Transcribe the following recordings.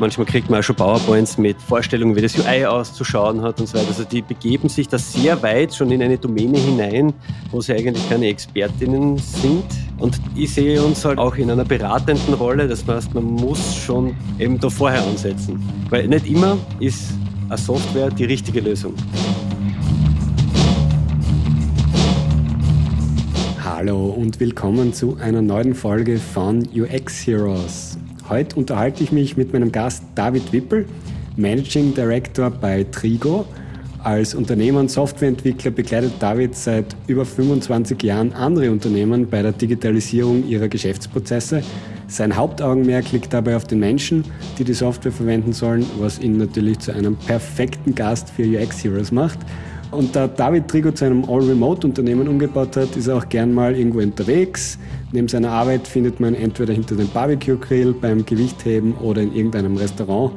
Manchmal kriegt man auch schon PowerPoints mit Vorstellungen, wie das UI auszuschauen hat und so weiter. Also die begeben sich da sehr weit schon in eine Domäne hinein, wo sie eigentlich keine Expertinnen sind. Und ich sehe uns halt auch in einer beratenden Rolle. Das heißt, man muss schon eben da vorher ansetzen. Weil nicht immer ist eine Software die richtige Lösung. Hallo und willkommen zu einer neuen Folge von UX Heroes. Heute unterhalte ich mich mit meinem Gast David Wippel, Managing Director bei Trigo. Als Unternehmer und Softwareentwickler begleitet David seit über 25 Jahren andere Unternehmen bei der Digitalisierung ihrer Geschäftsprozesse. Sein Hauptaugenmerk liegt dabei auf den Menschen, die die Software verwenden sollen, was ihn natürlich zu einem perfekten Gast für UX Heroes macht. Und da David Trigo zu einem All-Remote-Unternehmen umgebaut hat, ist er auch gern mal irgendwo unterwegs. Neben seiner Arbeit findet man entweder hinter dem Barbecue-Grill, beim Gewichtheben oder in irgendeinem Restaurant.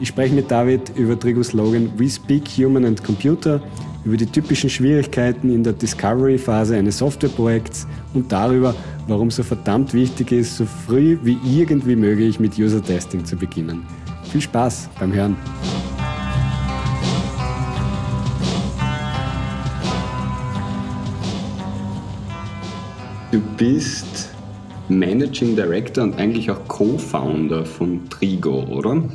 Ich spreche mit David über Trigos Slogan We Speak Human and Computer, über die typischen Schwierigkeiten in der Discovery-Phase eines Softwareprojekts und darüber, warum so verdammt wichtig ist, so früh wie irgendwie möglich mit User-Testing zu beginnen. Viel Spaß beim Hören! Du bist Managing Director und eigentlich auch Co-Founder von Trigo, oder?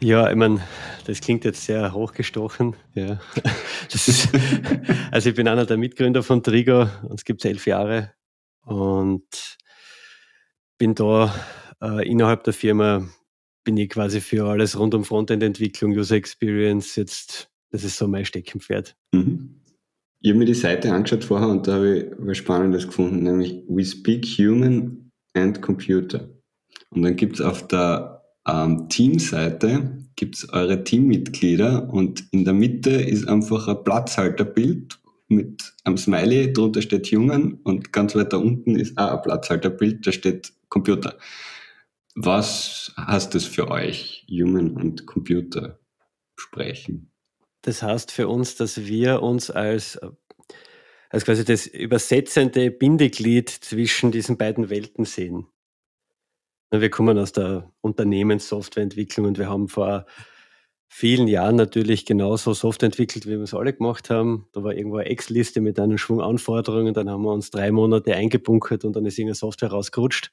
Ja, ich meine, das klingt jetzt sehr hochgestochen. Ja. Ist, also ich bin einer der Mitgründer von Trigo, uns gibt es elf Jahre und bin da äh, innerhalb der Firma, bin ich quasi für alles rund um Frontend-Entwicklung, User Experience jetzt, das ist so mein Steckenpferd. Mhm. Ich habe mir die Seite angeschaut vorher und da habe ich was Spannendes gefunden, nämlich We Speak Human and Computer. Und dann gibt es auf der ähm, Teamseite gibt's eure Teammitglieder und in der Mitte ist einfach ein Platzhalterbild mit einem Smiley, drunter steht Human und ganz weiter unten ist auch ein Platzhalterbild, da steht Computer. Was heißt das für euch, Human und Computer sprechen? Das heißt für uns, dass wir uns als, als quasi das übersetzende Bindeglied zwischen diesen beiden Welten sehen. Wir kommen aus der Unternehmenssoftwareentwicklung und wir haben vor vielen Jahren natürlich genauso Software entwickelt, wie wir es alle gemacht haben. Da war irgendwo eine Ex-Liste mit einem Schwung Anforderungen, dann haben wir uns drei Monate eingebunkert und dann ist irgendeine Software rausgerutscht.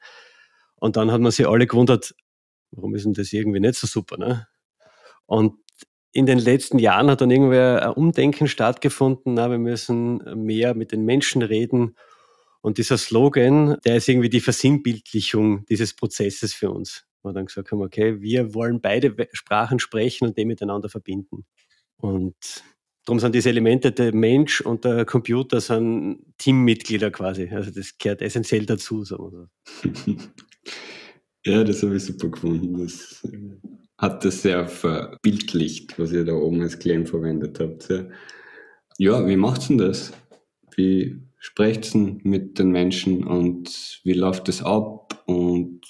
Und dann hat man sich alle gewundert, warum ist denn das irgendwie nicht so super? Ne? Und in den letzten Jahren hat dann irgendwie ein Umdenken stattgefunden. Na, wir müssen mehr mit den Menschen reden. Und dieser Slogan, der ist irgendwie die Versinnbildlichung dieses Prozesses für uns. Wir dann gesagt haben, okay, wir wollen beide Sprachen sprechen und die miteinander verbinden. Und darum sind diese Elemente, der Mensch und der Computer sind Teammitglieder quasi. Also das gehört essentiell dazu, so. ja, das habe ich super gefunden. Das hat das sehr verbildlicht, was ihr da oben als Claim verwendet habt. Ja, wie macht's denn das? Wie sprecht denn mit den Menschen und wie läuft das ab und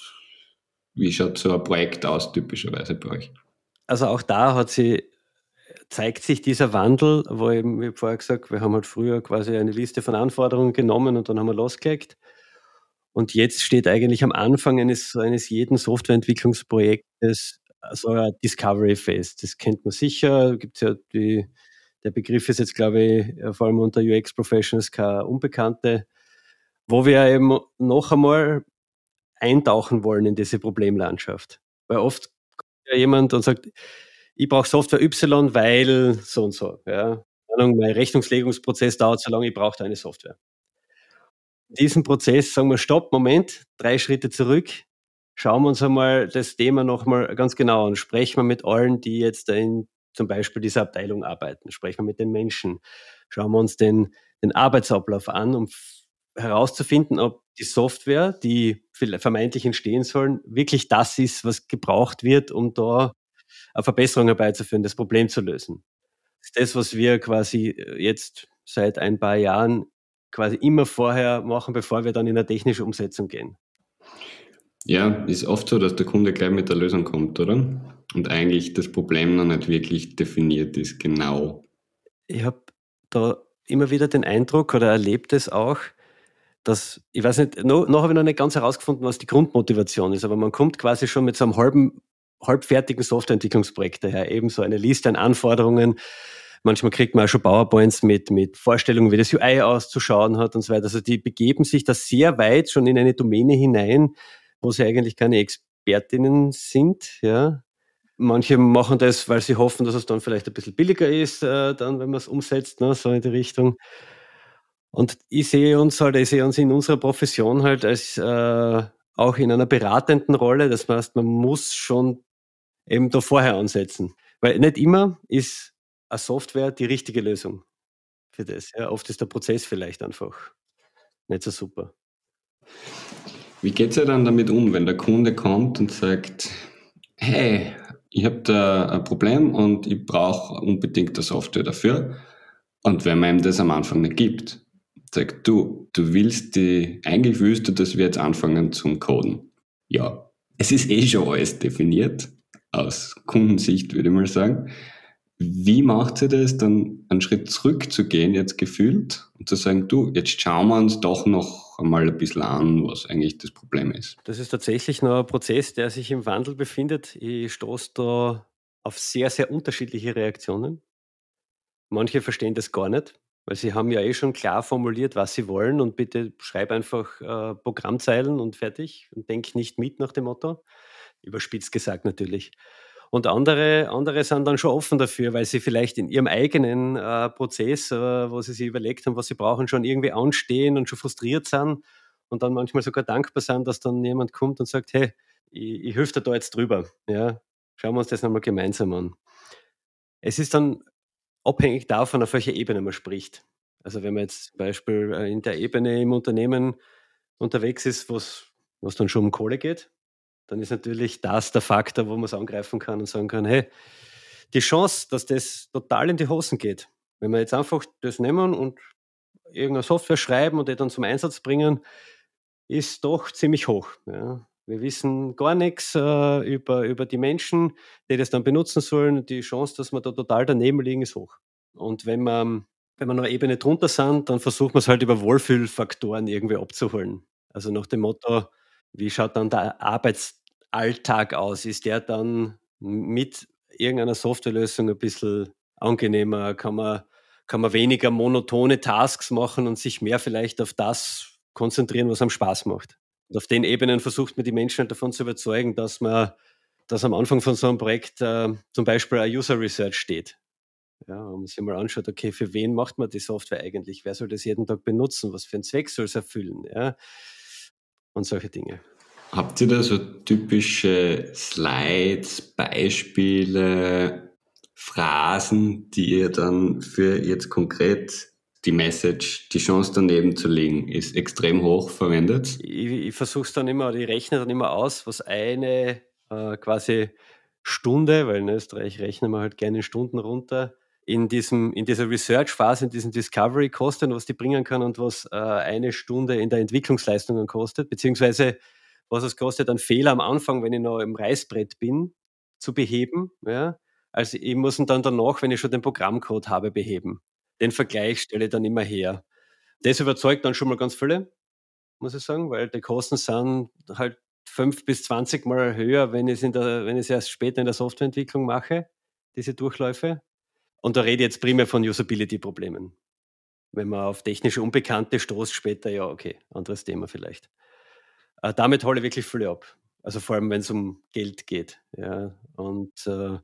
wie schaut so ein Projekt aus typischerweise bei euch? Also auch da hat sie zeigt sich dieser Wandel, wo eben, wie vorher gesagt, wir haben halt früher quasi eine Liste von Anforderungen genommen und dann haben wir losgelegt. Und jetzt steht eigentlich am Anfang eines, eines jeden Softwareentwicklungsprojektes so eine Discovery Phase. Das kennt man sicher. Gibt's ja die, der Begriff ist jetzt, glaube ich, vor allem unter UX Professionals keine Unbekannte, wo wir eben noch einmal eintauchen wollen in diese Problemlandschaft. Weil oft kommt ja jemand und sagt, ich brauche Software Y, weil so und so. Ja. Mein Rechnungslegungsprozess dauert so lange, ich brauche da eine Software. In diesem Prozess sagen wir, stopp, Moment, drei Schritte zurück, schauen wir uns einmal das Thema nochmal ganz genau an. Sprechen wir mit allen, die jetzt in zum Beispiel dieser Abteilung arbeiten. Sprechen wir mit den Menschen. Schauen wir uns den, den Arbeitsablauf an, um herauszufinden, ob die Software, die vermeintlich entstehen sollen, wirklich das ist, was gebraucht wird, um da eine Verbesserung herbeizuführen, das Problem zu lösen. Das ist das, was wir quasi äh, jetzt seit ein paar Jahren quasi immer vorher machen, bevor wir dann in eine technische Umsetzung gehen. Ja, ist oft so, dass der Kunde gleich mit der Lösung kommt, oder? Und eigentlich das Problem noch nicht wirklich definiert ist, genau. Ich habe da immer wieder den Eindruck oder erlebt es auch, dass, ich weiß nicht, noch, noch habe ich noch nicht ganz herausgefunden, was die Grundmotivation ist, aber man kommt quasi schon mit so einem halben halbfertigen Softwareentwicklungsprojekte her, ebenso eine Liste an Anforderungen. Manchmal kriegt man auch schon PowerPoints mit, mit Vorstellungen, wie das UI auszuschauen hat und so weiter. Also die begeben sich da sehr weit schon in eine Domäne hinein, wo sie eigentlich keine Expertinnen sind, ja. Manche machen das, weil sie hoffen, dass es dann vielleicht ein bisschen billiger ist, äh, dann, wenn man es umsetzt, ne, so in die Richtung. Und ich sehe uns halt, ich sehe uns in unserer Profession halt als äh, auch in einer beratenden Rolle. Das heißt, man muss schon eben da vorher ansetzen. Weil nicht immer ist eine Software die richtige Lösung für das. Ja, oft ist der Prozess vielleicht einfach nicht so super. Wie geht es dann damit um, wenn der Kunde kommt und sagt, hey, ich habe da ein Problem und ich brauche unbedingt eine Software dafür. Und wenn man ihm das am Anfang nicht gibt, sagt du, du willst die, eigentlich willst du, dass wir jetzt anfangen zum Coden. Ja, es ist eh schon alles definiert, aus Kundensicht würde ich mal sagen. Wie macht sie das, dann einen Schritt zurückzugehen, jetzt gefühlt, und zu sagen, du, jetzt schauen wir uns doch noch einmal ein bisschen an, was eigentlich das Problem ist? Das ist tatsächlich noch ein Prozess, der sich im Wandel befindet. Ich stoße da auf sehr, sehr unterschiedliche Reaktionen. Manche verstehen das gar nicht, weil sie haben ja eh schon klar formuliert, was sie wollen und bitte schreib einfach äh, Programmzeilen und fertig und denk nicht mit nach dem Motto. Überspitzt gesagt natürlich. Und andere, andere sind dann schon offen dafür, weil sie vielleicht in ihrem eigenen äh, Prozess, äh, wo sie sich überlegt haben, was sie brauchen, schon irgendwie anstehen und schon frustriert sind und dann manchmal sogar dankbar sind, dass dann jemand kommt und sagt, hey, ich, ich helfe dir da jetzt drüber. Ja, schauen wir uns das nochmal gemeinsam an. Es ist dann abhängig davon, auf welcher Ebene man spricht. Also wenn man jetzt zum Beispiel äh, in der Ebene im Unternehmen unterwegs ist, was, was dann schon um Kohle geht, dann ist natürlich das der Faktor, wo man es angreifen kann und sagen kann, hey, die Chance, dass das total in die Hosen geht, wenn wir jetzt einfach das nehmen und irgendeine Software schreiben und die dann zum Einsatz bringen, ist doch ziemlich hoch. Ja. Wir wissen gar nichts äh, über, über die Menschen, die das dann benutzen sollen. Die Chance, dass wir da total daneben liegen, ist hoch. Und wenn man, wenn wir noch eine Ebene drunter sind, dann versucht man es halt über Wohlfühlfaktoren irgendwie abzuholen. Also nach dem Motto, wie schaut dann der Arbeitsalltag aus? Ist der dann mit irgendeiner Softwarelösung ein bisschen angenehmer? Kann man, kann man weniger monotone Tasks machen und sich mehr vielleicht auf das konzentrieren, was einem Spaß macht? Und auf den Ebenen versucht man die Menschen halt davon zu überzeugen, dass man, dass am Anfang von so einem Projekt äh, zum Beispiel ein User Research steht. Ja, und man sich mal anschaut, okay, für wen macht man die Software eigentlich? Wer soll das jeden Tag benutzen? Was für einen Zweck soll es erfüllen? Ja? Und solche Dinge. Habt ihr da so typische Slides, Beispiele, Phrasen, die ihr dann für jetzt konkret die Message, die Chance daneben zu legen, ist extrem hoch verwendet. Ich, ich versuche es dann immer, oder ich rechne dann immer aus, was eine äh, quasi Stunde, weil in Österreich rechnen wir halt gerne Stunden runter, in, diesem, in dieser Research-Phase, in diesem Discovery kostet und was die bringen kann und was äh, eine Stunde in der Entwicklungsleistung kostet, beziehungsweise was es kostet, einen Fehler am Anfang, wenn ich noch im Reißbrett bin, zu beheben. Ja? Also ich muss ihn dann danach, wenn ich schon den Programmcode habe, beheben den Vergleich stelle ich dann immer her. Das überzeugt dann schon mal ganz viele, muss ich sagen, weil die Kosten sind halt fünf bis zwanzig Mal höher, wenn ich es erst später in der Softwareentwicklung mache, diese Durchläufe. Und da rede ich jetzt primär von Usability-Problemen. Wenn man auf technische Unbekannte stoßt, später, ja, okay, anderes Thema vielleicht. Äh, damit hole ich wirklich viele ab. Also vor allem, wenn es um Geld geht. Ja. Und äh,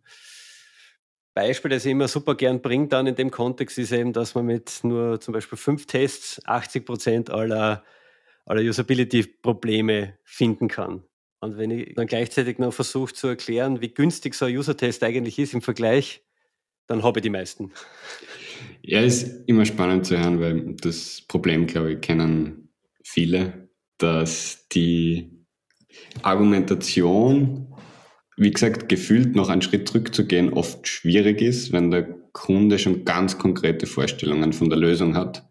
Beispiel, das ich immer super gern bringe dann in dem Kontext, ist eben, dass man mit nur zum Beispiel fünf Tests 80 Prozent aller, aller Usability-Probleme finden kann. Und wenn ich dann gleichzeitig noch versuche zu erklären, wie günstig so ein User-Test eigentlich ist im Vergleich, dann habe ich die meisten. Ja, ist immer spannend zu hören, weil das Problem, glaube ich, kennen viele, dass die Argumentation wie gesagt, gefühlt noch einen Schritt zurückzugehen oft schwierig ist, wenn der Kunde schon ganz konkrete Vorstellungen von der Lösung hat.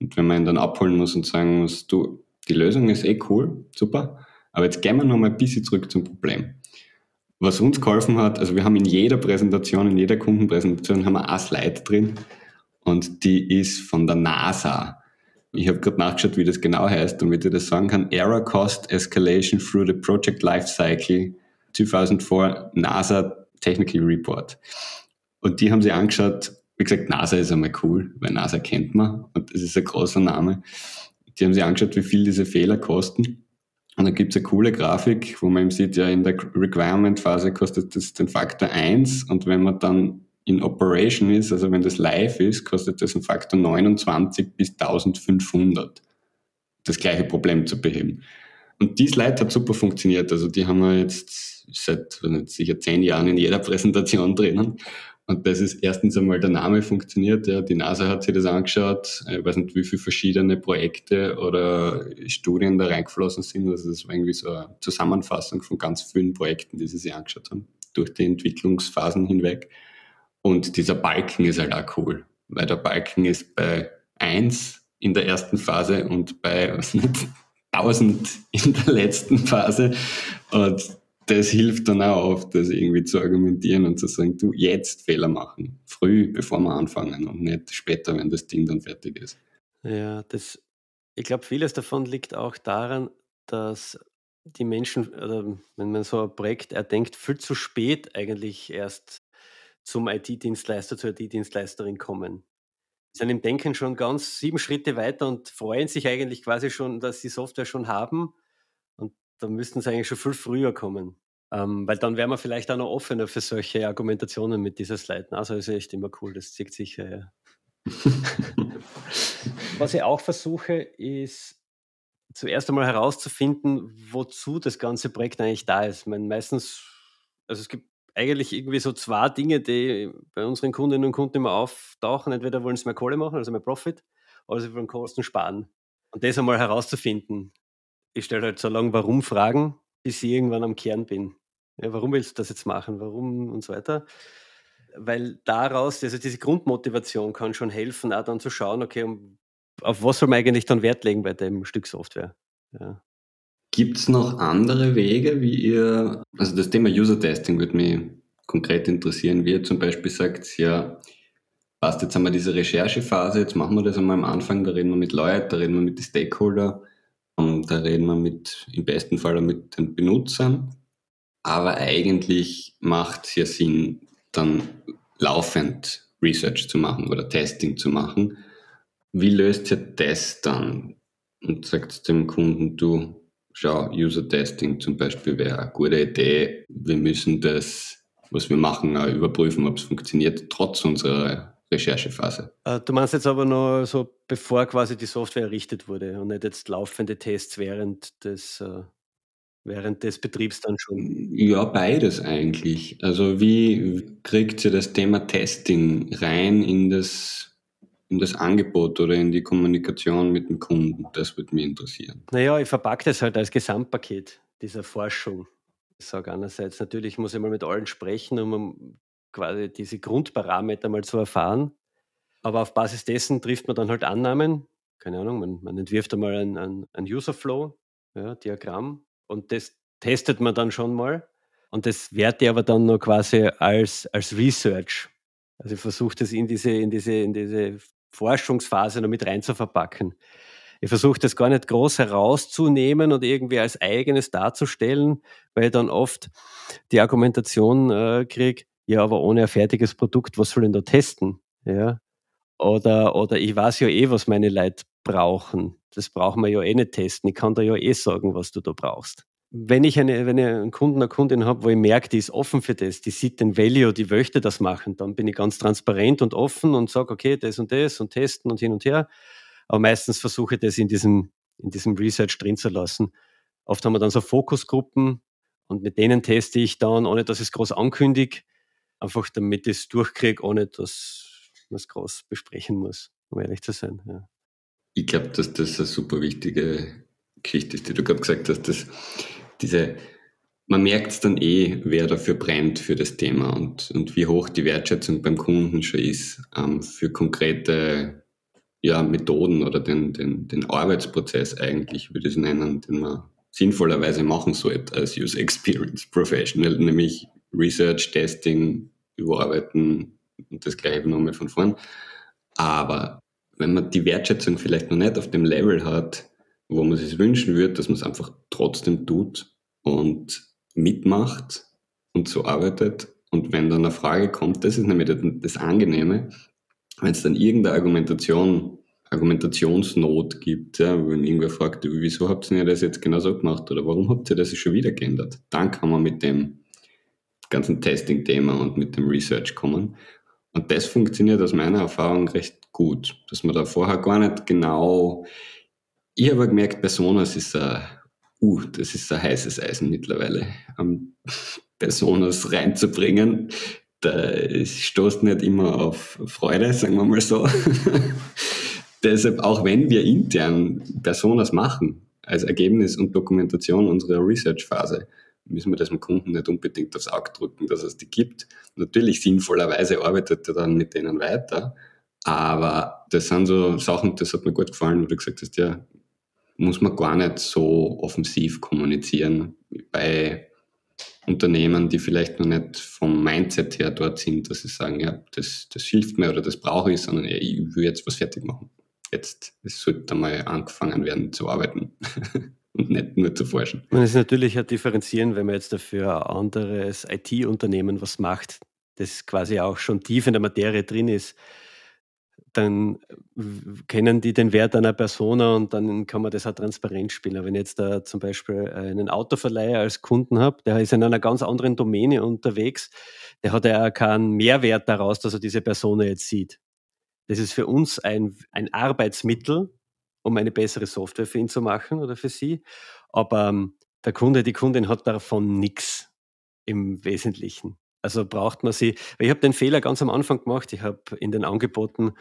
Und wenn man ihn dann abholen muss und sagen muss, du, die Lösung ist eh cool, super, aber jetzt gehen wir noch mal ein bisschen zurück zum Problem. Was uns geholfen hat, also wir haben in jeder Präsentation, in jeder Kundenpräsentation haben wir ein Slide drin und die ist von der NASA. Ich habe gerade nachgeschaut, wie das genau heißt, damit ich das sagen kann. Error Cost Escalation through the Project Lifecycle 2004 NASA Technical Report. Und die haben sie angeschaut, wie gesagt, NASA ist einmal cool, weil NASA kennt man und das ist ein großer Name. Die haben sich angeschaut, wie viel diese Fehler kosten. Und dann gibt es eine coole Grafik, wo man eben sieht, ja, in der Requirement-Phase kostet das den Faktor 1 und wenn man dann in Operation ist, also wenn das live ist, kostet das einen Faktor 29 bis 1500, das gleiche Problem zu beheben. Und die Slide hat super funktioniert. Also die haben wir jetzt seit sicher zehn Jahren in jeder Präsentation drinnen. Und das ist erstens einmal der Name funktioniert. Ja. Die NASA hat sich das angeschaut. Ich weiß nicht, wie viele verschiedene Projekte oder Studien da reingeflossen sind. Also das war irgendwie so eine Zusammenfassung von ganz vielen Projekten, die sie sich angeschaut haben, durch die Entwicklungsphasen hinweg. Und dieser Balken ist halt auch cool, weil der Balken ist bei 1 in der ersten Phase und bei was nicht, 1000 in der letzten Phase. Und das hilft dann auch oft, das irgendwie zu argumentieren und zu sagen, du jetzt Fehler machen, früh, bevor wir anfangen und nicht später, wenn das Ding dann fertig ist. Ja, das, ich glaube, vieles davon liegt auch daran, dass die Menschen, wenn man so ein Projekt erdenkt, viel zu spät eigentlich erst zum IT-Dienstleister, zur IT-Dienstleisterin kommen. Sie sind im Denken schon ganz sieben Schritte weiter und freuen sich eigentlich quasi schon, dass sie Software schon haben da müssten sie eigentlich schon viel früher kommen. Ähm, weil dann wären wir vielleicht auch noch offener für solche Argumentationen mit dieser Slide. Also ist echt immer cool, das zieht sicher, ja. Was ich auch versuche, ist zuerst einmal herauszufinden, wozu das ganze Projekt eigentlich da ist. Ich meine, meistens, also es gibt eigentlich irgendwie so zwei Dinge, die bei unseren Kundinnen und Kunden immer auftauchen. Entweder wollen sie mehr Kohle machen, also mehr Profit, oder sie wollen Kosten sparen. Und das einmal herauszufinden, ich stelle halt so lange Warum-Fragen, bis ich irgendwann am Kern bin. Ja, warum willst du das jetzt machen? Warum und so weiter? Weil daraus, also diese Grundmotivation kann schon helfen, auch dann zu schauen, okay, auf was soll man eigentlich dann Wert legen bei dem Stück Software? Ja. Gibt es noch andere Wege, wie ihr, also das Thema User-Testing würde mich konkret interessieren, wie ihr zum Beispiel sagt, ja, passt, jetzt haben wir diese Recherchephase, jetzt machen wir das einmal am Anfang, da reden wir mit Leuten, da reden wir mit den Stakeholder, da reden wir mit, im besten Fall mit den Benutzern. Aber eigentlich macht es ja Sinn, dann laufend Research zu machen oder Testing zu machen. Wie löst ihr das dann? Und sagt dem Kunden, du, schau, User-Testing zum Beispiel wäre eine gute Idee. Wir müssen das, was wir machen, auch überprüfen, ob es funktioniert, trotz unserer Recherchephase. Äh, du meinst jetzt aber noch so, bevor quasi die Software errichtet wurde und nicht jetzt laufende Tests während des, äh, während des Betriebs dann schon? Ja, beides eigentlich. Also wie kriegt ihr das Thema Testing rein in das, in das Angebot oder in die Kommunikation mit dem Kunden? Das würde mich interessieren. Naja, ich verpacke das halt als Gesamtpaket dieser Forschung. Ich sage einerseits, natürlich muss ich mal mit allen sprechen, um quasi diese Grundparameter mal zu erfahren. Aber auf Basis dessen trifft man dann halt Annahmen. Keine Ahnung, man, man entwirft einmal ein, ein, ein Userflow, ja, Diagramm, und das testet man dann schon mal. Und das werte ich aber dann nur quasi als, als Research. Also ich versuche das in diese, in, diese, in diese Forschungsphase noch mit rein zu verpacken. Ich versuche das gar nicht groß herauszunehmen und irgendwie als eigenes darzustellen, weil ich dann oft die Argumentation äh, kriege, ja, aber ohne ein fertiges Produkt, was soll ich denn da testen? Ja. Oder, oder ich weiß ja eh, was meine Leute brauchen. Das brauchen wir ja eh nicht testen. Ich kann da ja eh sagen, was du da brauchst. Wenn ich, eine, wenn ich einen Kunden, eine Kundin habe, wo ich merke, die ist offen für das, die sieht den Value, die möchte das machen, dann bin ich ganz transparent und offen und sage, okay, das und das und testen und hin und her. Aber meistens versuche ich das in diesem, in diesem Research drin zu lassen. Oft haben wir dann so Fokusgruppen und mit denen teste ich dann, ohne dass ich es groß ankündige, einfach damit ich es durchkriege, ohne dass man es groß besprechen muss, um ehrlich zu sein. Ja. Ich glaube, dass das eine super wichtige Geschichte ist, die du gerade gesagt hast, dass diese, man merkt es dann eh, wer dafür brennt für das Thema und, und wie hoch die Wertschätzung beim Kunden schon ist ähm, für konkrete ja, Methoden oder den, den, den Arbeitsprozess eigentlich, würde ich es nennen, den man sinnvollerweise machen sollte als User Experience Professional, nämlich Research, Testing, Überarbeiten und das gleiche nochmal von vorn. Aber wenn man die Wertschätzung vielleicht noch nicht auf dem Level hat, wo man sich wünschen würde, dass man es einfach trotzdem tut und mitmacht und so arbeitet. Und wenn dann eine Frage kommt, das ist nämlich das Angenehme, wenn es dann irgendeine Argumentation, Argumentationsnot gibt, ja, wenn irgendwer fragt, wieso habt ihr das jetzt genau so gemacht oder warum habt ihr das schon wieder geändert, dann kann man mit dem ganzen Testing-Thema und mit dem Research kommen. Und das funktioniert aus meiner Erfahrung recht gut, dass man da vorher gar nicht genau. Ich habe gemerkt, Personas ist ein, uh, das ist ein heißes Eisen mittlerweile. Um, Personas reinzubringen, da stoßt nicht immer auf Freude, sagen wir mal so. Deshalb, auch wenn wir intern Personas machen, als Ergebnis und Dokumentation unserer Research-Phase, müssen wir das dem Kunden nicht unbedingt aufs Auge drücken, dass es die gibt. Natürlich sinnvollerweise arbeitet er dann mit denen weiter, aber das sind so Sachen, das hat mir gut gefallen, wo du gesagt hast, ja, muss man gar nicht so offensiv kommunizieren bei Unternehmen, die vielleicht noch nicht vom Mindset her dort sind, dass sie sagen, ja, das, das hilft mir oder das brauche ich, sondern ja, ich will jetzt was fertig machen. Jetzt, es sollte mal angefangen werden zu arbeiten. und nicht nur zu forschen. Man ist natürlich ja differenzieren, wenn man jetzt dafür ein anderes IT-Unternehmen was macht, das quasi auch schon tief in der Materie drin ist, dann kennen die den Wert einer Persona und dann kann man das auch transparent spielen. Wenn ich jetzt da zum Beispiel einen Autoverleiher als Kunden habe, der ist in einer ganz anderen Domäne unterwegs, der hat ja keinen Mehrwert daraus, dass er diese Persona jetzt sieht. Das ist für uns ein, ein Arbeitsmittel, um eine bessere Software für ihn zu machen oder für sie. Aber ähm, der Kunde, die Kundin hat davon nichts im Wesentlichen. Also braucht man sie. Ich habe den Fehler ganz am Anfang gemacht. Ich habe in den Angeboten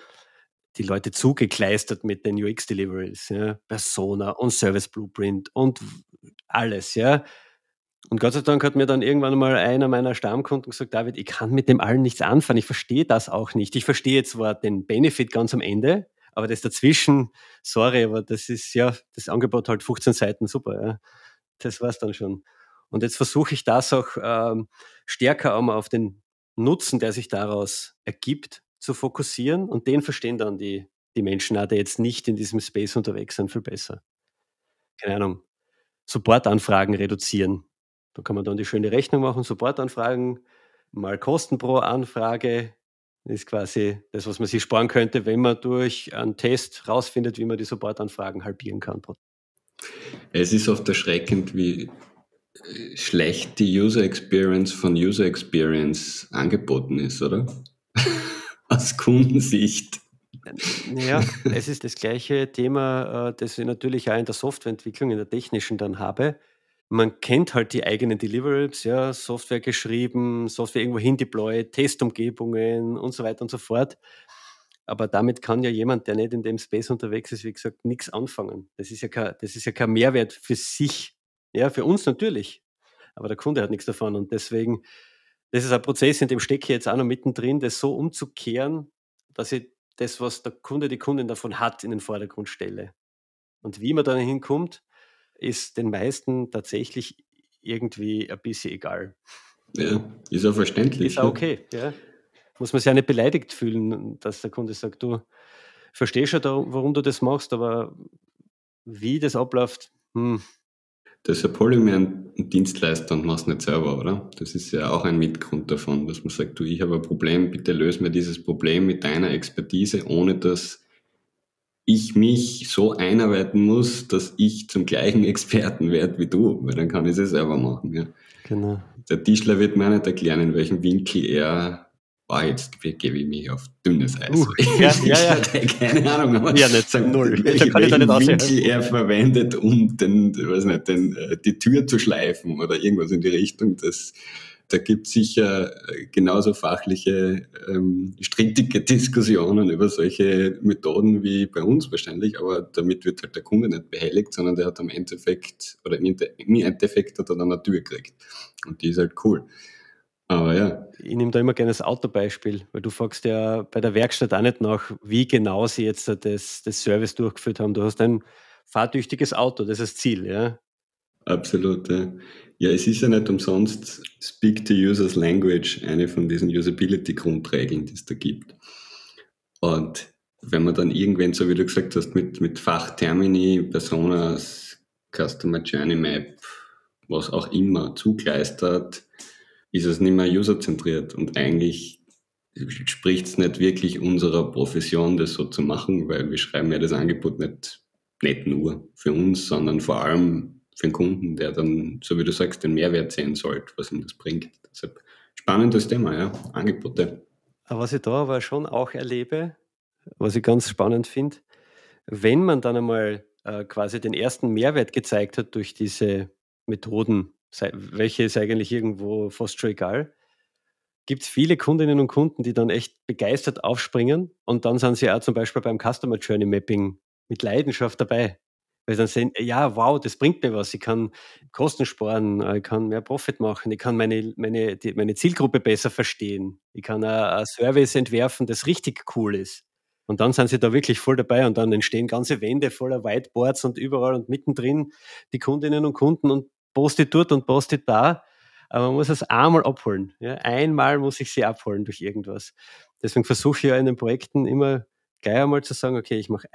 die Leute zugekleistert mit den UX-Deliveries, ja, Persona und Service Blueprint und alles, ja. Und Gott sei Dank hat mir dann irgendwann mal einer meiner Stammkunden gesagt, David, ich kann mit dem allen nichts anfangen, ich verstehe das auch nicht. Ich verstehe zwar den Benefit ganz am Ende, aber das dazwischen, sorry, aber das ist ja, das Angebot halt 15 Seiten, super, ja. Das war's dann schon. Und jetzt versuche ich das auch ähm, stärker auch mal auf den Nutzen, der sich daraus ergibt, zu fokussieren. Und den verstehen dann die, die Menschen auch, die jetzt nicht in diesem Space unterwegs sind, viel besser. Keine Ahnung. Supportanfragen reduzieren. Da kann man dann die schöne Rechnung machen, Supportanfragen mal Kosten pro Anfrage ist quasi das, was man sich sparen könnte, wenn man durch einen Test rausfindet, wie man die Supportanfragen halbieren kann. Es ist oft erschreckend, wie äh, schlecht die User Experience von User Experience angeboten ist, oder? Aus Kundensicht. Ja, es ist das gleiche Thema, äh, das ich natürlich auch in der Softwareentwicklung, in der technischen dann habe man kennt halt die eigenen Deliverables, ja, Software geschrieben, Software irgendwo hin deployed, Testumgebungen und so weiter und so fort. Aber damit kann ja jemand, der nicht in dem Space unterwegs ist, wie gesagt, nichts anfangen. Das ist ja kein, das ist ja kein Mehrwert für sich. Ja, für uns natürlich. Aber der Kunde hat nichts davon. Und deswegen, das ist ein Prozess, in dem stecke ich jetzt auch noch mittendrin, das so umzukehren, dass ich das, was der Kunde, die Kundin davon hat, in den Vordergrund stelle. Und wie man dann hinkommt, ist den meisten tatsächlich irgendwie ein bisschen egal. Ja, ist auch verständlich. Ist auch okay, ja. Muss man sich ja nicht beleidigt fühlen, dass der Kunde sagt, du verstehst schon, warum du das machst, aber wie das abläuft, hm. Das ist ja Polymer ein Dienstleister und machst nicht selber, oder? Das ist ja auch ein Mitgrund davon, dass man sagt, du, ich habe ein Problem, bitte löse mir dieses Problem mit deiner Expertise, ohne dass ich mich so einarbeiten muss, dass ich zum gleichen Experten werde wie du, weil dann kann ich es selber machen. Ja. Genau. Der Tischler wird mir nicht erklären, in welchem Winkel er war jetzt gebe ich mich auf dünnes Eis. Uh, ja, ja, ja. keine Ahnung, aber ja, nicht sagen, null. Welchen, welchen Winkel er verwendet, um den, weiß nicht, den, äh, die Tür zu schleifen oder irgendwas in die Richtung. Das, da gibt es sicher äh, genauso fachliche, ähm, strittige Diskussionen über solche Methoden wie bei uns wahrscheinlich, aber damit wird halt der Kunde nicht behelligt, sondern der hat am Endeffekt, oder im Endeffekt hat er dann eine Tür gekriegt. Und die ist halt cool. Aber ja. Ich nehme da immer gerne das Autobeispiel, weil du fragst ja bei der Werkstatt auch nicht nach, wie genau sie jetzt das, das Service durchgeführt haben. Du hast ein fahrtüchtiges Auto, das ist das Ziel, ja. Absolut, ja. Ja, es ist ja nicht umsonst Speak to Users Language, eine von diesen Usability-Grundregeln, die es da gibt. Und wenn man dann irgendwann, so wie du gesagt hast, mit, mit Fachtermini, Personas, Customer Journey Map, was auch immer, zugleistert, ist es nicht mehr userzentriert und eigentlich spricht es nicht wirklich unserer Profession, das so zu machen, weil wir schreiben ja das Angebot nicht, nicht nur für uns, sondern vor allem für den Kunden, der dann, so wie du sagst, den Mehrwert sehen sollte, was ihm das bringt. Deshalb spannendes Thema, ja, Angebote. Was ich da aber schon auch erlebe, was ich ganz spannend finde, wenn man dann einmal äh, quasi den ersten Mehrwert gezeigt hat durch diese Methoden, welche ist eigentlich irgendwo fast schon egal, gibt es viele Kundinnen und Kunden, die dann echt begeistert aufspringen und dann sind sie auch zum Beispiel beim Customer Journey Mapping mit Leidenschaft dabei. Weil sie dann sehen, ja, wow, das bringt mir was. Ich kann Kosten sparen, äh, ich kann mehr Profit machen, ich kann meine, meine, die, meine Zielgruppe besser verstehen. Ich kann ein Service entwerfen, das richtig cool ist. Und dann sind sie da wirklich voll dabei und dann entstehen ganze Wände voller Whiteboards und überall und mittendrin die Kundinnen und Kunden und postet dort und postet da. Aber man muss es einmal abholen. Ja? Einmal muss ich sie abholen durch irgendwas. Deswegen versuche ich ja in den Projekten immer gleich einmal zu sagen, okay, ich mache,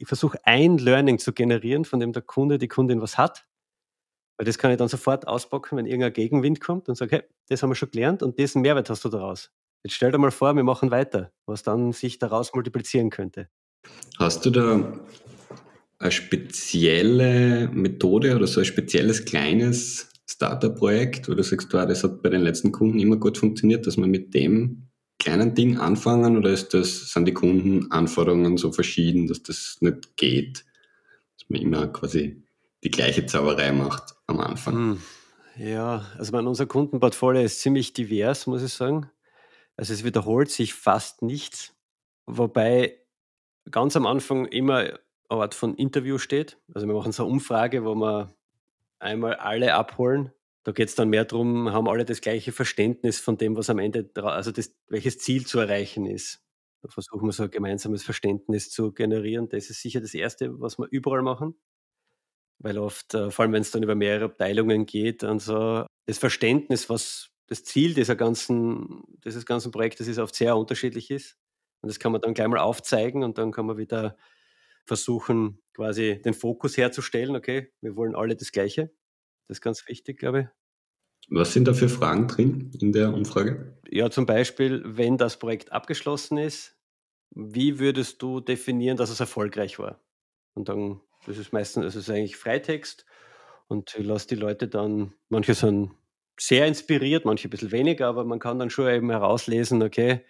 ich versuche ein Learning zu generieren, von dem der Kunde, die Kundin was hat. Weil das kann ich dann sofort auspacken, wenn irgendein Gegenwind kommt und sage, hey, das haben wir schon gelernt und diesen Mehrwert hast du daraus. Jetzt stell dir mal vor, wir machen weiter, was dann sich daraus multiplizieren könnte. Hast du da eine spezielle Methode oder so ein spezielles kleines Starter-Projekt, wo du sagst, wow, das hat bei den letzten Kunden immer gut funktioniert, dass man mit dem kleinen Ding anfangen oder ist das, sind die Kundenanforderungen so verschieden, dass das nicht geht? Dass man immer quasi die gleiche Zauberei macht am Anfang. Hm, ja, also mein, unser Kundenportfolio ist ziemlich divers, muss ich sagen. Also es wiederholt sich fast nichts, wobei ganz am Anfang immer eine Art von Interview steht. Also wir machen so eine Umfrage, wo wir einmal alle abholen da geht es dann mehr darum, haben alle das gleiche Verständnis von dem, was am Ende, also das, welches Ziel zu erreichen ist. Da versuchen wir so ein gemeinsames Verständnis zu generieren. Das ist sicher das Erste, was wir überall machen. Weil oft, äh, vor allem wenn es dann über mehrere Abteilungen geht, und so das Verständnis, was das Ziel dieser ganzen, dieses ganzen Projektes ist, oft sehr unterschiedlich ist. Und das kann man dann gleich mal aufzeigen und dann kann man wieder versuchen, quasi den Fokus herzustellen. Okay, wir wollen alle das Gleiche. Das ist ganz wichtig, glaube ich. Was sind da für Fragen drin in der Umfrage? Ja, zum Beispiel, wenn das Projekt abgeschlossen ist, wie würdest du definieren, dass es erfolgreich war? Und dann, das ist meistens, das ist eigentlich Freitext und ich lasse die Leute dann, manche sind sehr inspiriert, manche ein bisschen weniger, aber man kann dann schon eben herauslesen, okay,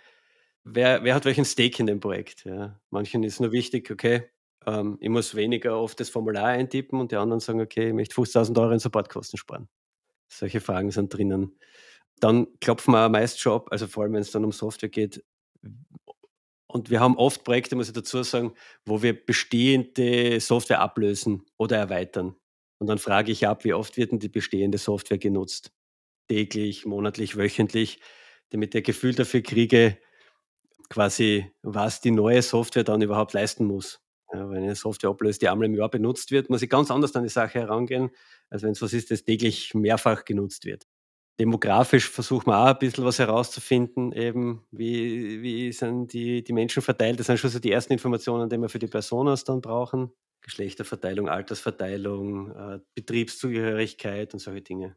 wer, wer hat welchen Stake in dem Projekt? Ja. Manchen ist nur wichtig, okay, ähm, ich muss weniger oft das Formular eintippen und die anderen sagen, okay, ich möchte 50.000 Euro in Supportkosten sparen. Solche Fragen sind drinnen. Dann klopfen wir meist schon ab, also vor allem, wenn es dann um Software geht. Und wir haben oft Projekte, muss ich dazu sagen, wo wir bestehende Software ablösen oder erweitern. Und dann frage ich ab, wie oft wird denn die bestehende Software genutzt? Täglich, monatlich, wöchentlich, damit ein Gefühl dafür kriege, quasi, was die neue Software dann überhaupt leisten muss. Ja, wenn eine Software ablöst, die einmal im Jahr benutzt wird, muss ich ganz anders an die Sache herangehen, als wenn es was ist, das täglich mehrfach genutzt wird. Demografisch versuchen wir auch ein bisschen was herauszufinden, eben wie, wie sind die, die Menschen verteilt. Das sind schon so die ersten Informationen, die wir für die Personas dann brauchen. Geschlechterverteilung, Altersverteilung, äh, Betriebszugehörigkeit und solche Dinge.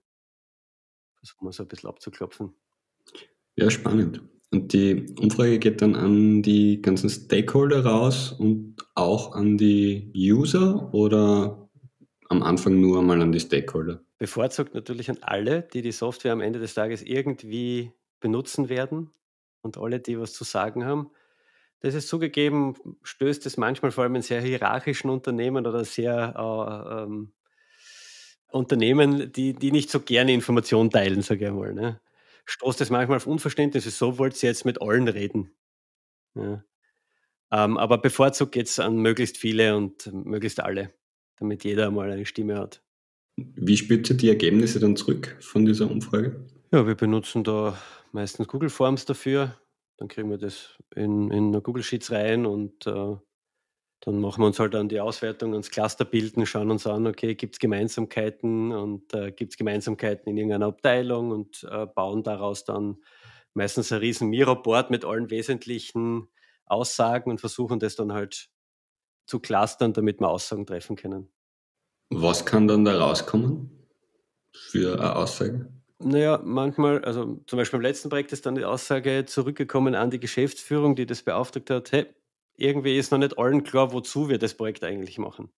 Versuchen wir so ein bisschen abzuklopfen. Ja, spannend. Und die Umfrage geht dann an die ganzen Stakeholder raus und auch an die User oder am Anfang nur einmal an die Stakeholder? Bevorzugt natürlich an alle, die die Software am Ende des Tages irgendwie benutzen werden und alle, die was zu sagen haben. Das ist zugegeben, stößt es manchmal vor allem in sehr hierarchischen Unternehmen oder sehr äh, ähm, Unternehmen, die, die nicht so gerne Informationen teilen, sage ich einmal. Ne? Stoßt es manchmal auf Unverständnis, so wollt ihr jetzt mit allen reden. Ja. Ähm, aber bevorzugt geht es an möglichst viele und möglichst alle, damit jeder mal eine Stimme hat. Wie spürt ihr die Ergebnisse dann zurück von dieser Umfrage? Ja, wir benutzen da meistens Google Forms dafür. Dann kriegen wir das in, in Google Sheets rein und äh, dann machen wir uns halt dann die Auswertung ans Cluster bilden, schauen uns an, okay, gibt es Gemeinsamkeiten und äh, gibt es Gemeinsamkeiten in irgendeiner Abteilung und äh, bauen daraus dann meistens ein riesen Miro-Board mit allen wesentlichen Aussagen und versuchen das dann halt zu clustern, damit wir Aussagen treffen können. Was kann dann da rauskommen für eine Aussage? Naja, manchmal, also zum Beispiel im letzten Projekt ist dann die Aussage zurückgekommen an die Geschäftsführung, die das beauftragt hat: „Hey, irgendwie ist noch nicht allen klar, wozu wir das Projekt eigentlich machen.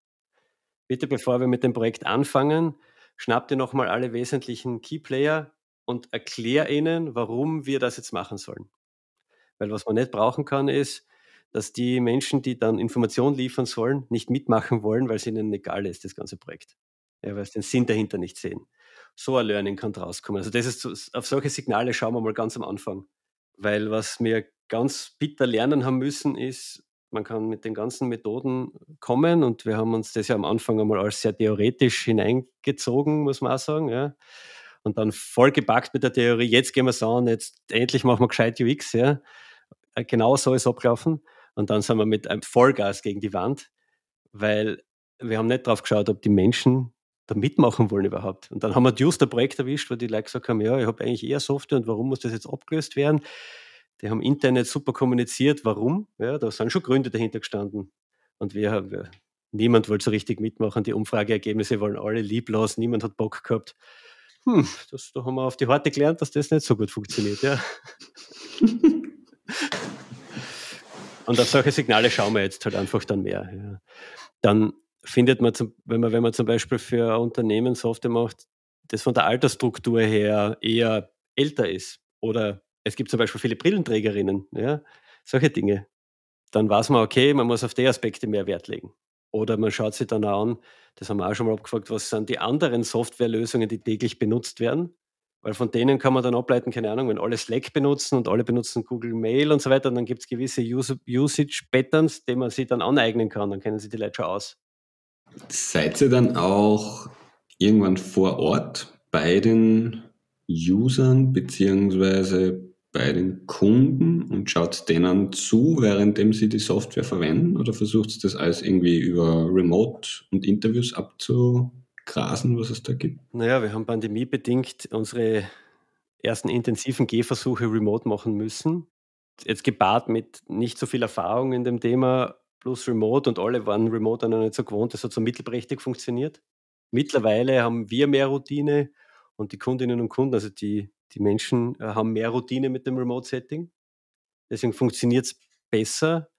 Bitte, bevor wir mit dem Projekt anfangen, schnapp dir noch mal alle wesentlichen Keyplayer und erklär ihnen, warum wir das jetzt machen sollen.“ Weil was man nicht brauchen kann, ist, dass die Menschen, die dann Informationen liefern sollen, nicht mitmachen wollen, weil's ihnen egal ist, das ganze Projekt. Ja, weil sie den Sinn dahinter nicht sehen. So ein Learning kann draus kommen. Also, das ist auf solche Signale schauen wir mal ganz am Anfang. Weil was wir ganz bitter lernen haben müssen, ist, man kann mit den ganzen Methoden kommen und wir haben uns das ja am Anfang einmal als sehr theoretisch hineingezogen, muss man auch sagen, ja. Und dann vollgepackt mit der Theorie: „Jetzt gehen wir's an, jetzt endlich machen wir gescheit UX“, ja. Äh, genau so ist abgelaufen. Und dann sind wir mit einem Vollgas gegen die Wand, weil wir haben nicht drauf geschaut, ob die Menschen da mitmachen wollen überhaupt. Und dann haben wir just ein Projekt erwischt, wo die Leute gesagt haben: „Ja, ich habe eigentlich eher Software und warum muss das jetzt abgelöst werden?“ Die haben intern nicht super kommuniziert, warum. Ja, da sind schon Gründe dahinter gestanden. Und wir haben wir niemand wollte so richtig mitmachen. Die Umfrageergebnisse waren alle lieblos, niemand hat Bock gehabt. Hm, das da haben wir auf die Harte gelernt, dass das nicht so gut funktioniert, ja. Und auf solche Signale schauen wir jetzt halt einfach dann mehr, ja. Dann findet man zum wenn man wenn man zum Beispiel für ein Unternehmen Software macht, das von der Altersstruktur her eher älter ist oder es gibt zum Beispiel viele Brillenträgerinnen, ja, solche Dinge. Dann weiß man, okay, man muss auf die Aspekte mehr Wert legen. Oder man schaut sich dann auch an, das haben wir auch schon mal abgefragt, was sind die anderen Softwarelösungen, die täglich benutzt werden? Weil von denen kann man dann ableiten, keine Ahnung, wenn alle Slack benutzen und alle benutzen Google Mail und so weiter, dann gibt's gewisse Usa Usage Patterns, die man sich dann aneignen kann. Dann kennen sich die Leute schon aus. Seid ihr dann auch irgendwann vor Ort bei den Usern beziehungsweise bei den Kunden und schaut denen zu, währenddem sie die Software verwenden oder versucht ihr das alles irgendwie über Remote und Interviews abzugrasen, was es da gibt? Naja, wir haben pandemiebedingt unsere ersten intensiven Gehversuche remote machen müssen. Jetzt gepaart mit nicht so viel Erfahrung in dem Thema plus remote und alle waren remote noch nicht so gewohnt, das hat so mittelprächtig funktioniert. Mittlerweile haben wir mehr Routine und die Kundinnen und Kunden, also die die Menschen, äh, haben mehr Routine mit dem Remote-Setting. Deswegen funktioniert's besser,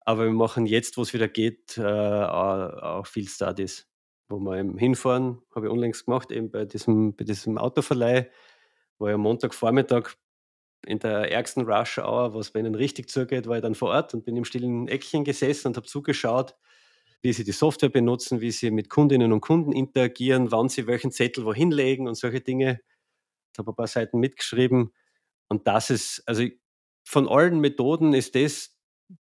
aber wir machen jetzt, wo's wieder geht, äh, auch viel Studies, wo wir eben hinfahren, habe ich unlängst gemacht, eben bei diesem bei diesem Autoverleih, war ich am Montagvormittag in der ärgsten Rush Hour, wo's bei ihnen richtig zugeht, war ich dann vor Ort und bin im stillen Eckchen gesessen und habe zugeschaut, wie sie die Software benutzen, wie sie mit Kundinnen und Kunden interagieren, wann sie welchen Zettel wohin legen und solche Dinge. Habe ein paar Seiten mitgeschrieben und das ist also von allen Methoden ist das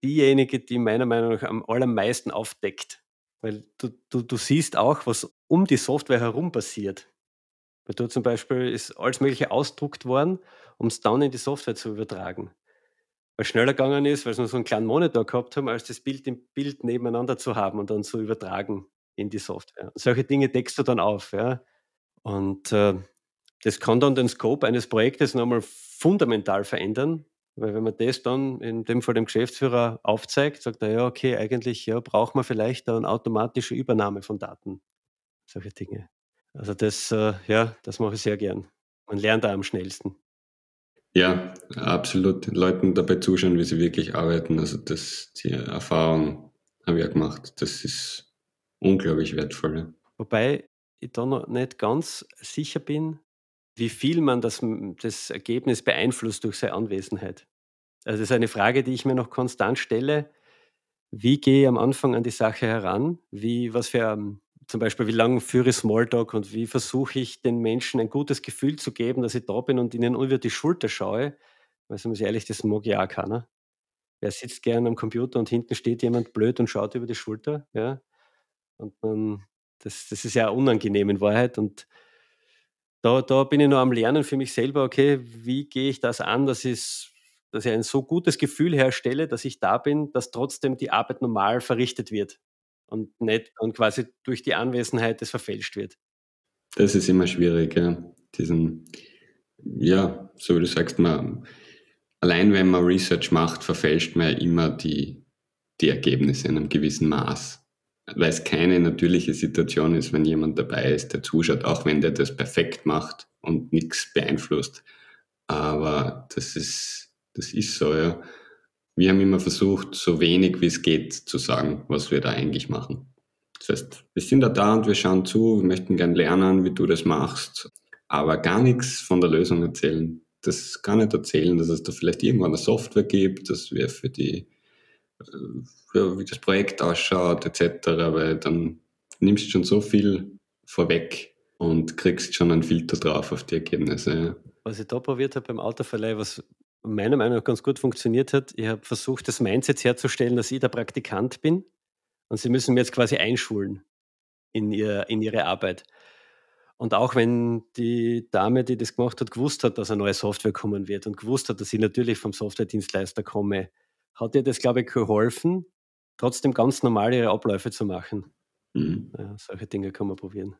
diejenige, die meiner Meinung nach am allermeisten aufdeckt. Weil du du du siehst auch, was um die Software herum passiert. Weil dort zum Beispiel ist alles Mögliche ausgedruckt worden, um's dann in die Software zu übertragen. Weil's schneller gegangen ist, weil sie nur so 'n kleinen Monitor gehabt haben, als das Bild im Bild nebeneinander zu haben und dann zu übertragen in die Software. Solche Dinge deckst du dann auf, ja. Und, äh, das kann dann den Scope eines Projektes noch mal fundamental verändern, weil wenn man das dann in dem Fall dem Geschäftsführer aufzeigt, sagt er: „Ja, okay, eigentlich, ja, braucht man vielleicht dann automatische Übernahme von Daten.“ Solche Dinge. Also das, äh ja, das mache ich sehr gern. Man lernt da am schnellsten. Ja, absolut. Leuten dabei zuschauen, wie sie wirklich arbeiten. Also das die Erfahrung habe ich auch gemacht. Das ist unglaublich wertvoll, ja. Wobei ich da noch nicht ganz sicher bin, wie viel man das das Ergebnis beeinflusst durch seine Anwesenheit. Also, das ist eine Frage, die ich mir noch konstant stelle. Wie gehe ich am Anfang an die Sache heran? Wie was für ähm, zum Beispiel, wie lang führe ich Smalltalk und wie versuche ich den Menschen ein gutes Gefühl zu geben, dass ich da bin und ihnen über die Schulter schaue? Weil sagen wir ehrlich, das mag ja auch keiner. Wer sitzt gern am Computer und hinten steht jemand blöd und schaut über die Schulter, ja? Und dann das das ist ja unangenehm in Wahrheit und da da bin ich noch am Lernen für mich selber, okay, wie gehe ich das an, dass ich's dass ich ein so gutes Gefühl herstelle, dass ich da bin, dass trotzdem die Arbeit normal verrichtet wird und nicht dann quasi durch die Anwesenheit das verfälscht wird. Das ist immer schwierig, ja. Diesen ja, so wie du sagst, man allein wenn man Research macht, verfälscht man ja immer die die Ergebnisse in 'nem gewissen Maß. Weil's keine natürliche Situation ist, wenn jemand dabei ist, der zuschaut, auch wenn der das perfekt macht und nichts beeinflusst. Aber das ist, das ist so, ja. Wir haben immer versucht, so wenig wie es geht zu sagen, was wir da eigentlich machen. Das heißt, wir sind da da und wir schauen zu, wir möchten gern lernen, wie du das machst, aber gar nichts von der Lösung erzählen. Das gar nicht erzählen, dass es da vielleicht irgendwann eine Software gibt, dass wir für die, wie das Projekt ausschaut, etc., weil dann nimmst du schon so viel vorweg und kriegst schon einen Filter drauf auf die Ergebnisse. Was ich da probiert habe beim Autoverleih, was meiner Meinung nach ganz gut funktioniert hat, ich habe versucht, das Mindset herzustellen, dass ich der Praktikant bin und sie müssen mir jetzt quasi einschulen in, ihr, in ihre Arbeit. Und auch wenn die Dame, die das gemacht hat, gewusst hat, dass eine neue Software kommen wird und gewusst hat, dass ich natürlich vom Softwaredienstleister komme, hat ihr das, glaube ich, geholfen, trotzdem ganz normal ihre Abläufe zu machen. Mhm. Ja, solche Dinge kann man probieren.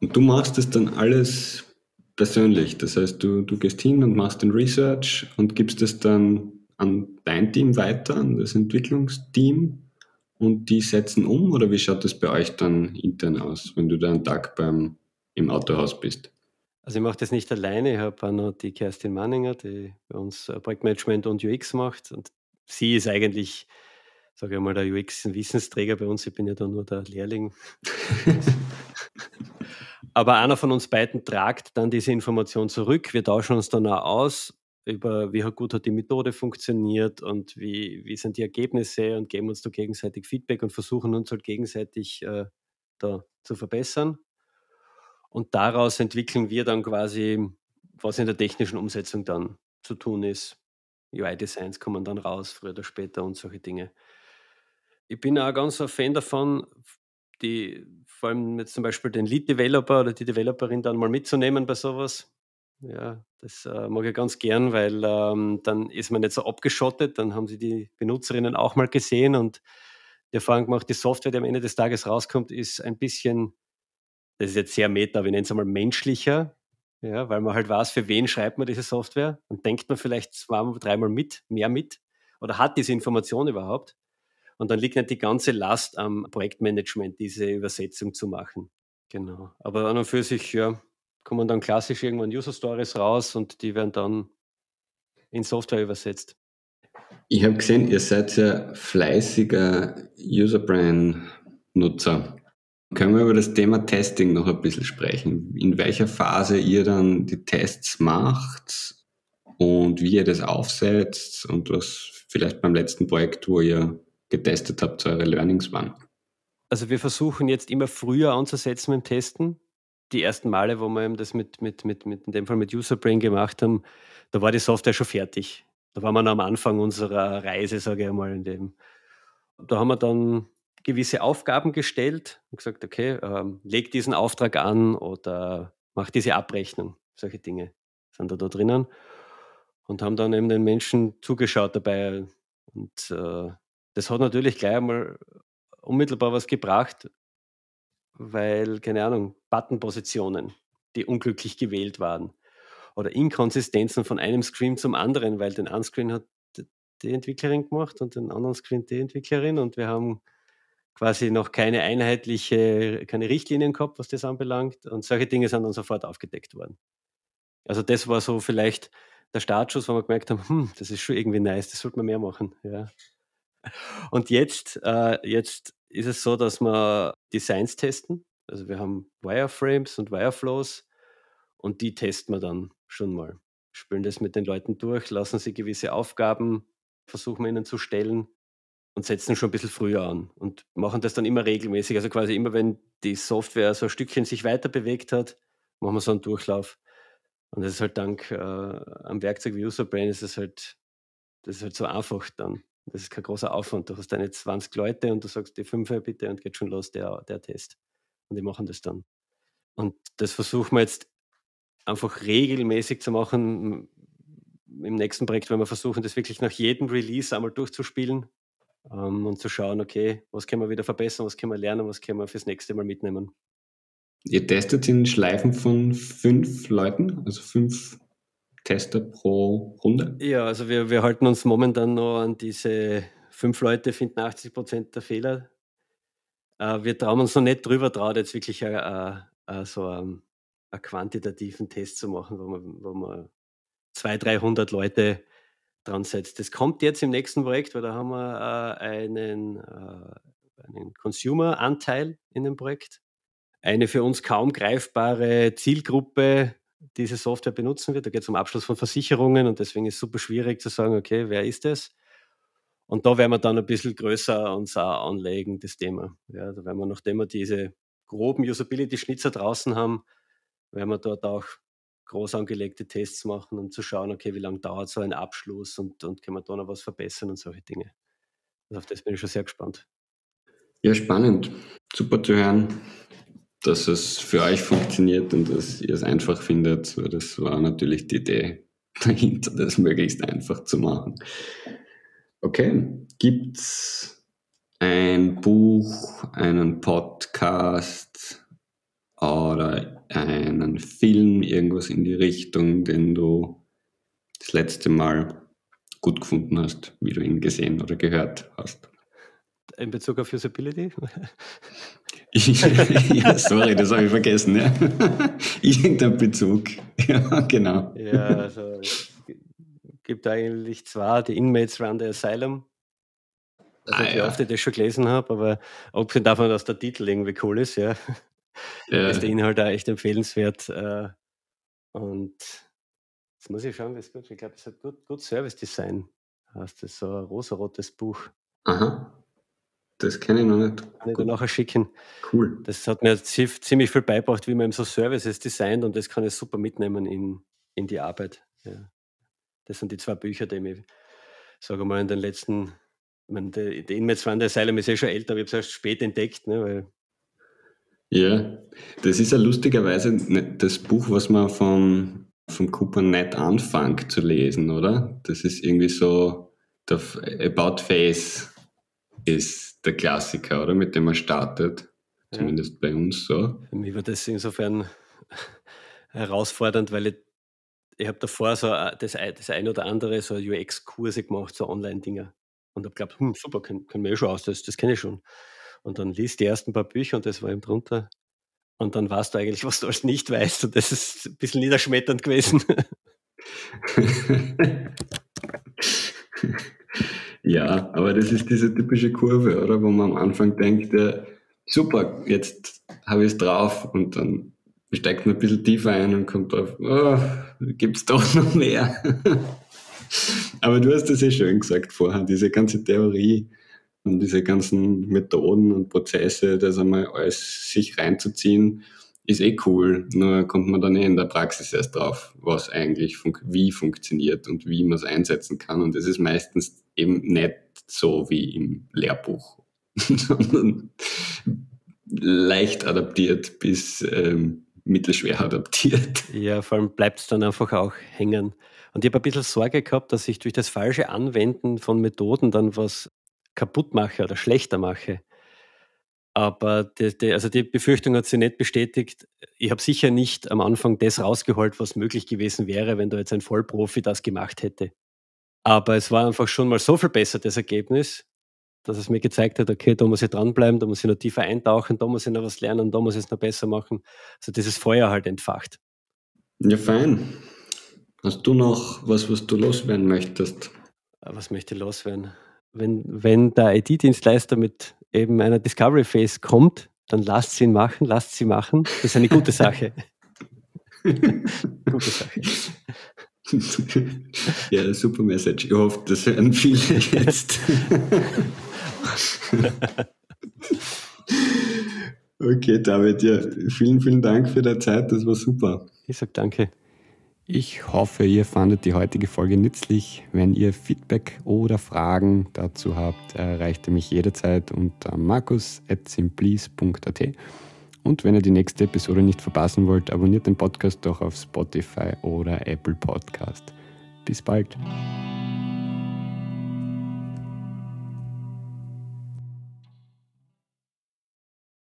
Und du machst das dann alles persönlich. Das heißt, du, du gehst hin und machst den Research und gibst es dann an dein Team weiter, an das Entwicklungsteam und die setzen um oder wie schaut das bei euch dann intern aus, wenn du da einen Tag beim, im Autohaus bist? Also ich mache das nicht alleine, ich habe auch noch die Kerstin Manninger, die bei uns Projektmanagement und UX macht und sie ist eigentlich, sage ich mal, der UX-Wissensträger bei uns, ich bin ja da nur der Lehrling. Aber einer von uns beiden tragt dann diese Information zurück. Wir tauschen uns dann auch aus über, wie gut hat die Methode funktioniert und wie, wie sind die Ergebnisse und geben uns da gegenseitig Feedback und versuchen uns halt gegenseitig äh, da zu verbessern. Und daraus entwickeln wir dann quasi, was in der technischen Umsetzung dann zu tun ist. UI-Designs kommen dann raus, früher oder später und solche Dinge. Ich bin auch ganz ein Fan davon, die, vor allem jetzt zum Beispiel den Lead-Developer oder die Developerin dann mal mitzunehmen bei sowas. Ja, das äh, mag ich ganz gern, weil ähm, dann ist man nicht so abgeschottet, dann haben sie die Benutzerinnen auch mal gesehen und die Erfahrung gemacht, die Software, die am Ende des Tages rauskommt, ist ein bisschen, das ist jetzt sehr meta, wir nennen es einmal menschlicher, ja, weil man halt weiß, für wen schreibt man diese Software und denkt man vielleicht zweimal, dreimal mit, mehr mit oder hat diese Information überhaupt. Und dann liegt nicht die ganze Last am Projektmanagement, diese Übersetzung zu machen. Genau. Aber an und für sich, ja, kommen dann klassisch irgendwann User Stories raus und die werden dann in Software übersetzt. Ich habe gesehen, ihr seid ja fleißiger User-Brand-Nutzer. Können wir über das Thema Testing noch ein bisschen sprechen? In welcher Phase ihr dann die Tests macht und wie ihr das aufsetzt und was vielleicht beim letzten Projekt, wo ihr getestet habt, eure Learnings waren? Also wir versuchen jetzt immer früher anzusetzen mit dem Testen. Die ersten Male, wo wir das mit, mit, mit, mit in dem Fall mit Userbrain gemacht haben, da war die Software schon fertig. Da waren wir noch am Anfang unserer Reise, sage ich einmal, in dem. Da haben wir dann gewisse Aufgaben gestellt und gesagt, okay, ähm, leg diesen Auftrag an oder mach diese Abrechnung. Solche Dinge sind da, da drinnen. Und haben dann eben den Menschen zugeschaut dabei. Und äh, das hat natürlich gleich einmal unmittelbar was gebracht, weil, keine Ahnung, Buttonpositionen, die unglücklich gewählt waren oder Inkonsistenzen von einem Screen zum anderen, weil den einen Screen hat die Entwicklerin gemacht und den anderen Screen die Entwicklerin und wir haben quasi noch keine einheitliche, keine Richtlinien gehabt, was das anbelangt und solche Dinge sind dann sofort aufgedeckt worden. Also das war so vielleicht der Startschuss, wo wir gemerkt haben, hm, das ist schon irgendwie nice, das sollte man mehr machen. Ja. Und jetzt, äh, jetzt ist es so, dass wir Designs testen. Also wir haben Wireframes und Wireflows und die testen wir dann schon mal. Spülen das mit den Leuten durch, lassen sie gewisse Aufgaben, versuchen wir ihnen zu stellen und setzen schon ein bisschen früher an und machen das dann immer regelmäßig. Also quasi immer, wenn die Software so ein Stückchen sich weiter bewegt hat, machen wir so einen Durchlauf. Und das ist halt dank äh, am Werkzeug wie Userbrain ist es halt, das ist halt so einfach dann. Das ist kein großer Aufwand. Du hast deine 20 Leute und du sagst die fünf bitte und geht schon los, der, der Test. Und die machen das dann. Und das versuchen wir jetzt einfach regelmäßig zu machen. Im nächsten Projekt werden wir versuchen, das wirklich nach jedem Release einmal durchzuspielen ähm, und zu schauen, okay, was können wir wieder verbessern, was können wir lernen, was können wir fürs nächste Mal mitnehmen. Ihr testet in Schleifen von fünf Leuten, also fünf Tester pro Runde? Ja, also wir, wir halten uns momentan noch an diese fünf Leute finden 80 Prozent der Fehler. Äh, wir trauen uns noch nicht drüber traut, jetzt wirklich äh, äh, so ein, einen quantitativen Test zu machen, wo man, wo man 200, 300 Leute dran setzt. Das kommt jetzt im nächsten Projekt, weil da haben wir äh, einen, äh, einen Consumer-Anteil in dem Projekt. Eine für uns kaum greifbare Zielgruppe diese Software benutzen wird. Da geht es um Abschluss von Versicherungen und deswegen ist es super schwierig zu sagen, okay, wer ist das? Und da werden wir dann ein bisschen größer uns auch anlegen, das Thema. Ja, da werden wir, nachdem wir diese groben Usability-Schnitzer draußen haben, werden wir dort auch groß angelegte Tests machen, um zu schauen, okay, wie lange dauert so ein Abschluss und, und können wir da noch was verbessern und solche Dinge. Also auf das bin ich schon sehr gespannt. Ja, spannend. Super zu hören, dass es für euch funktioniert und dass ihr es einfach findet. Das war natürlich die Idee dahinter, das möglichst einfach zu machen. Okay, gibt es ein Buch, einen Podcast oder einen Film, irgendwas in die Richtung, den du das letzte Mal gut gefunden hast, wie du ihn gesehen oder gehört hast? In Bezug auf Usability? ja, sorry, das habe ich vergessen. Ja. Irgendein Bezug. Ja, genau. Ja, also gibt eigentlich zwei, die Inmates Run the Asylum. Also ah, wie ja. oft ich das schon gelesen habe, aber abgesehen davon, dass der Titel irgendwie cool ist, ja, ja. ist der Inhalt auch echt empfehlenswert. Äh, und jetzt muss ich schauen, wie es gut Ich glaube, es hat gut, gut Service Design. Heißt das so ein rosarotes Buch. Aha. Das kenne ich noch nicht. Kann ich dir nachher schicken. Cool. Das hat mir ziemlich viel beigebracht, wie man eben so Services designt und das kann ich super mitnehmen in, in die Arbeit. Ja. Das sind die zwei Bücher, die ich, sage mal, in den letzten, ich meine, die, die Inmates waren der Asylum ist ja schon älter, aber ich habe es erst spät entdeckt. Ne, weil ja, das ist ja lustigerweise das Buch, was man vom, vom Cooper nicht anfängt zu lesen, oder? Das ist irgendwie so, der About Face ist der Klassiker, oder? Mit dem man startet. Zumindest ja. bei uns so. Für mich war das insofern herausfordernd, weil ich ich habe davor so äh, das, das ein oder andere so UX-Kurse gemacht, so Online-Dinger. Und habe geglaubt, hm, super, können kenn mir eh schon aus, das, das kenne ich schon. Und dann liest die ersten paar Bücher und das war eben drunter. Und dann weißt du eigentlich, was du alles nicht weißt. Und das ist ein bisschen niederschmetternd gewesen. ja, aber das ist diese typische Kurve, oder? Wo man am Anfang denkt, ja, super, jetzt habe ich es drauf und dann steigt man ein bisschen tiefer ein und kommt drauf, oh, gibt es doch noch mehr. Aber du hast das ja schön gesagt vorher, diese ganze Theorie und diese ganzen Methoden und Prozesse, das einmal alles sich reinzuziehen, ist eh cool. Nur kommt man dann eh in der Praxis erst drauf, was eigentlich fun wie funktioniert und wie man es einsetzen kann. Und das ist meistens eben nicht so wie im Lehrbuch, sondern leicht adaptiert bis ähm, mittelschwer adaptiert. Ja, vor allem bleibt es dann einfach auch hängen. Und ich habe ein bisschen Sorge gehabt, dass ich durch das falsche Anwenden von Methoden dann was kaputt mache oder schlechter mache. Aber die, die, also die Befürchtung hat sich nicht bestätigt. Ich habe sicher nicht am Anfang das rausgeholt, was möglich gewesen wäre, wenn da jetzt ein Vollprofi das gemacht hätte. Aber es war einfach schon mal so viel besser, das Ergebnis, dass es mir gezeigt hat, okay, da muss ich dranbleiben, da muss ich noch tiefer eintauchen, da muss ich noch was lernen, da muss ich es noch besser machen. Also dieses Feuer halt entfacht. Ja, fein. Hast du noch was, was du loswerden möchtest? Was möchte ich loswerden? Wenn, wenn der IT-Dienstleister mit eben einer Discovery Phase kommt, dann lasst sie ihn machen, lasst sie machen. Das ist eine gute Sache. gute Sache. ja, super Message. Ich hoffe, das hören viele jetzt. okay, David, ja, vielen, vielen Dank für die Zeit, das war super. Ich sag danke. Ich hoffe, ihr fandet die heutige Folge nützlich. Wenn ihr Feedback oder Fragen dazu habt, erreicht ihr mich jederzeit unter markus.simplease.at. Und wenn ihr die nächste Episode nicht verpassen wollt, abonniert den Podcast doch auf Spotify oder Apple Podcast. Bis bald.